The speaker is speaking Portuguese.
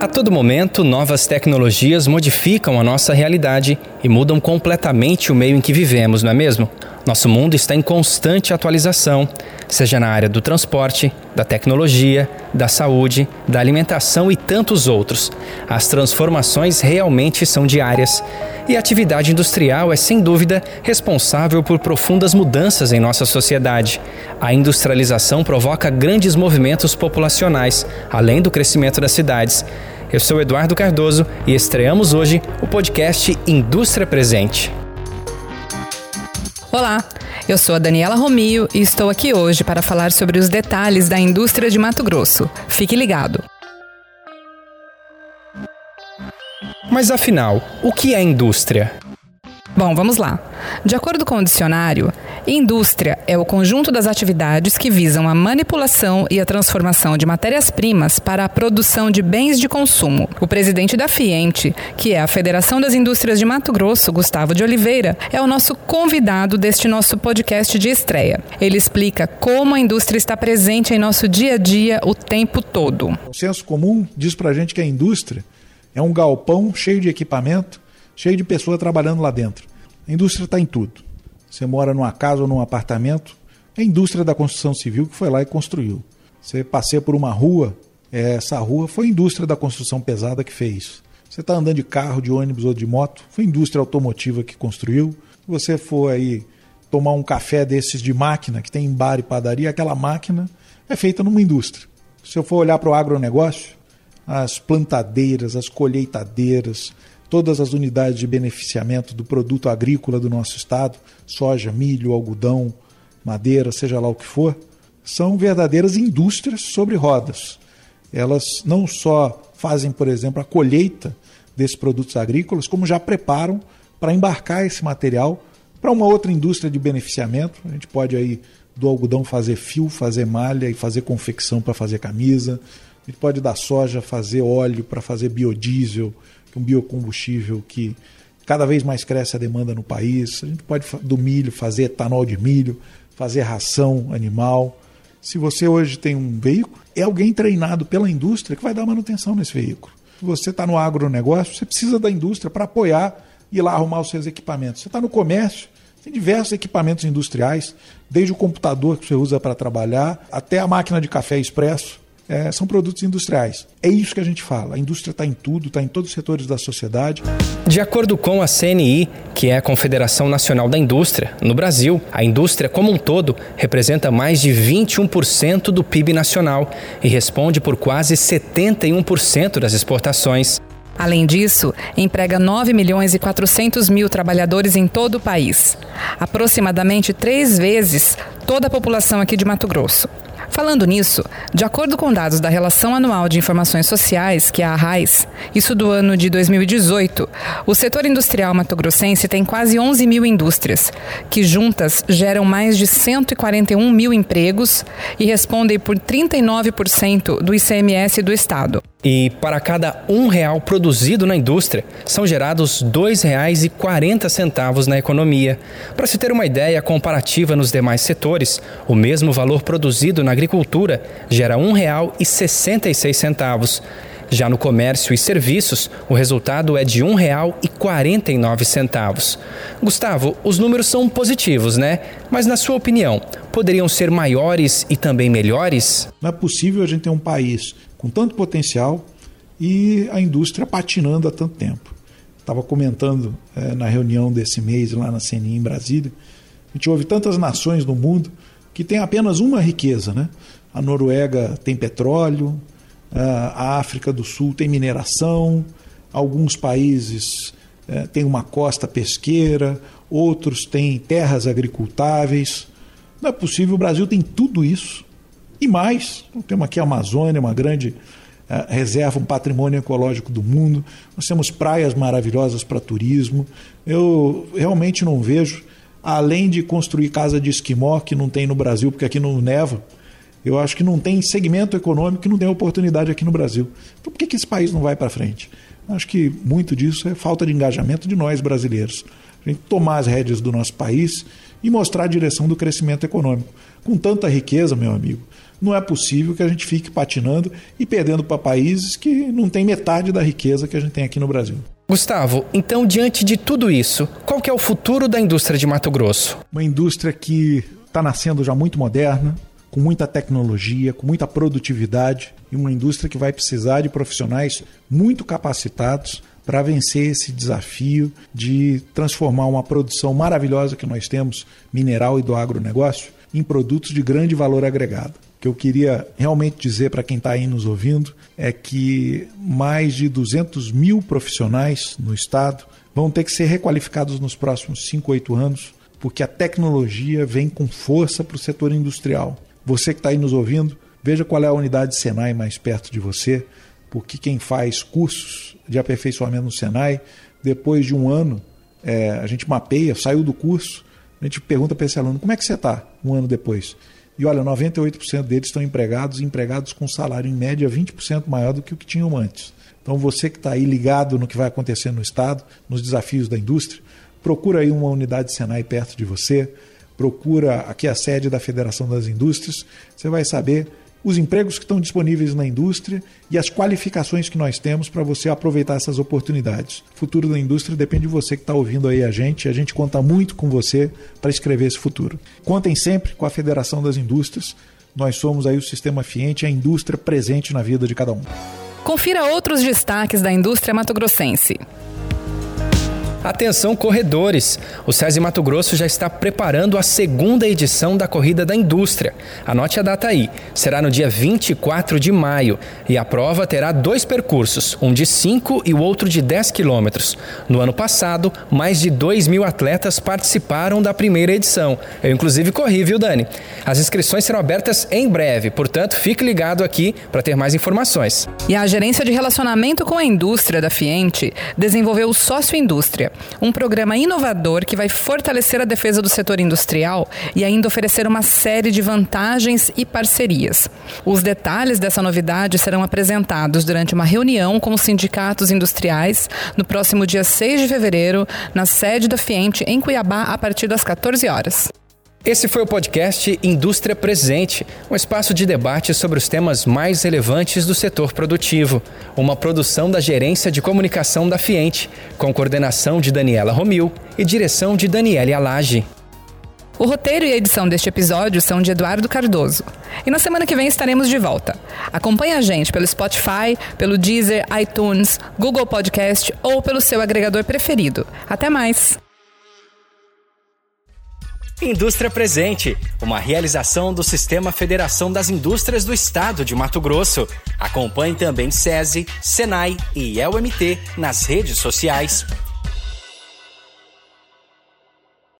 A todo momento, novas tecnologias modificam a nossa realidade e mudam completamente o meio em que vivemos, não é mesmo? Nosso mundo está em constante atualização, seja na área do transporte, da tecnologia, da saúde, da alimentação e tantos outros. As transformações realmente são diárias. E a atividade industrial é, sem dúvida, responsável por profundas mudanças em nossa sociedade. A industrialização provoca grandes movimentos populacionais, além do crescimento das cidades. Eu sou Eduardo Cardoso e estreamos hoje o podcast Indústria Presente. Olá, eu sou a Daniela Romio e estou aqui hoje para falar sobre os detalhes da indústria de Mato Grosso. Fique ligado. Mas afinal, o que é indústria? Bom, vamos lá. De acordo com o dicionário, indústria é o conjunto das atividades que visam a manipulação e a transformação de matérias-primas para a produção de bens de consumo. O presidente da FIENTE, que é a Federação das Indústrias de Mato Grosso, Gustavo de Oliveira, é o nosso convidado deste nosso podcast de estreia. Ele explica como a indústria está presente em nosso dia a dia o tempo todo. O senso comum diz para a gente que a indústria é um galpão cheio de equipamento cheio de pessoas trabalhando lá dentro. A indústria está em tudo. Você mora numa casa ou num apartamento, é a indústria da construção civil que foi lá e construiu. Você passeia por uma rua, essa rua foi a indústria da construção pesada que fez. Você está andando de carro, de ônibus ou de moto, foi a indústria automotiva que construiu. Se você for aí tomar um café desses de máquina, que tem em bar e padaria, aquela máquina é feita numa indústria. Se eu for olhar para o agronegócio, as plantadeiras, as colheitadeiras, todas as unidades de beneficiamento do produto agrícola do nosso estado, soja, milho, algodão, madeira, seja lá o que for, são verdadeiras indústrias sobre rodas. Elas não só fazem, por exemplo, a colheita desses produtos agrícolas, como já preparam para embarcar esse material para uma outra indústria de beneficiamento. A gente pode aí do algodão fazer fio, fazer malha e fazer confecção para fazer camisa. A gente pode da soja fazer óleo para fazer biodiesel um biocombustível que cada vez mais cresce a demanda no país. A gente pode do milho fazer etanol de milho, fazer ração animal. Se você hoje tem um veículo, é alguém treinado pela indústria que vai dar manutenção nesse veículo. Se você está no agronegócio, você precisa da indústria para apoiar e ir lá arrumar os seus equipamentos. Você está no comércio, tem diversos equipamentos industriais, desde o computador que você usa para trabalhar até a máquina de café expresso é, são produtos industriais. É isso que a gente fala. A indústria está em tudo, está em todos os setores da sociedade. De acordo com a CNI, que é a Confederação Nacional da Indústria, no Brasil, a indústria como um todo representa mais de 21% do PIB nacional e responde por quase 71% das exportações. Além disso, emprega 9 milhões e 400 mil trabalhadores em todo o país, aproximadamente três vezes toda a população aqui de Mato Grosso. Falando nisso, de acordo com dados da Relação Anual de Informações Sociais, que é a RAIS, isso do ano de 2018, o setor industrial matogrossense tem quase 11 mil indústrias, que juntas geram mais de 141 mil empregos e respondem por 39% do ICMS do Estado. E para cada um real produzido na indústria, são gerados R$ 2,40 na economia. Para se ter uma ideia comparativa nos demais setores, o mesmo valor produzido na agricultura gera R$ 1,66. Já no comércio e serviços, o resultado é de R$ 1,49. Gustavo, os números são positivos, né? Mas na sua opinião, poderiam ser maiores e também melhores? Não é possível a gente ter um país com tanto potencial e a indústria patinando há tanto tempo. Estava comentando é, na reunião desse mês lá na CNI em Brasília, a gente ouve tantas nações no mundo que tem apenas uma riqueza, né? A Noruega tem petróleo, a África do Sul tem mineração, alguns países é, têm uma costa pesqueira, outros têm terras agricultáveis. Não é possível, o Brasil tem tudo isso e mais, temos aqui a Amazônia, uma grande uh, reserva, um patrimônio ecológico do mundo. Nós temos praias maravilhosas para turismo. Eu realmente não vejo, além de construir casa de esquimó, que não tem no Brasil, porque aqui não neva, eu acho que não tem segmento econômico que não tem oportunidade aqui no Brasil. Então por que, que esse país não vai para frente? Acho que muito disso é falta de engajamento de nós brasileiros. A gente tomar as rédeas do nosso país e mostrar a direção do crescimento econômico. Com tanta riqueza, meu amigo, não é possível que a gente fique patinando e perdendo para países que não têm metade da riqueza que a gente tem aqui no Brasil. Gustavo, então diante de tudo isso, qual que é o futuro da indústria de Mato Grosso? Uma indústria que está nascendo já muito moderna, com muita tecnologia, com muita produtividade e uma indústria que vai precisar de profissionais muito capacitados para vencer esse desafio de transformar uma produção maravilhosa que nós temos, mineral e do agronegócio, em produtos de grande valor agregado. O que eu queria realmente dizer para quem está aí nos ouvindo é que mais de 200 mil profissionais no Estado vão ter que ser requalificados nos próximos 5, 8 anos, porque a tecnologia vem com força para o setor industrial. Você que está aí nos ouvindo, veja qual é a unidade Senai mais perto de você, porque quem faz cursos de aperfeiçoamento no Senai, depois de um ano, é, a gente mapeia, saiu do curso, a gente pergunta para esse aluno como é que você está um ano depois. E olha, 98% deles estão empregados, empregados com salário em média 20% maior do que o que tinham antes. Então você que está aí ligado no que vai acontecer no Estado, nos desafios da indústria, procura aí uma unidade Senai perto de você procura aqui a sede da Federação das Indústrias, você vai saber os empregos que estão disponíveis na indústria e as qualificações que nós temos para você aproveitar essas oportunidades. O futuro da indústria depende de você que está ouvindo aí a gente. A gente conta muito com você para escrever esse futuro. Contem sempre com a Federação das Indústrias. Nós somos aí o Sistema Fiente, a indústria presente na vida de cada um. Confira outros destaques da indústria matogrossense. Atenção corredores! O SESI Mato Grosso já está preparando a segunda edição da Corrida da Indústria. Anote a data aí. Será no dia 24 de maio e a prova terá dois percursos, um de 5 e o outro de 10 quilômetros. No ano passado, mais de 2 mil atletas participaram da primeira edição. Eu inclusive corri, viu Dani? As inscrições serão abertas em breve, portanto fique ligado aqui para ter mais informações. E a Gerência de Relacionamento com a Indústria da Fiente desenvolveu o Sócio Indústria um programa inovador que vai fortalecer a defesa do setor industrial e ainda oferecer uma série de vantagens e parcerias. Os detalhes dessa novidade serão apresentados durante uma reunião com os sindicatos industriais no próximo dia 6 de fevereiro, na sede da Fiente, em Cuiabá, a partir das 14 horas. Esse foi o podcast Indústria Presente, um espaço de debate sobre os temas mais relevantes do setor produtivo. Uma produção da Gerência de Comunicação da Fiente, com coordenação de Daniela Romil e direção de Daniele Alage. O roteiro e a edição deste episódio são de Eduardo Cardoso. E na semana que vem estaremos de volta. Acompanhe a gente pelo Spotify, pelo Deezer, iTunes, Google Podcast ou pelo seu agregador preferido. Até mais! Indústria Presente, uma realização do Sistema Federação das Indústrias do Estado de Mato Grosso. Acompanhe também SESI, SENAI e ELMT nas redes sociais.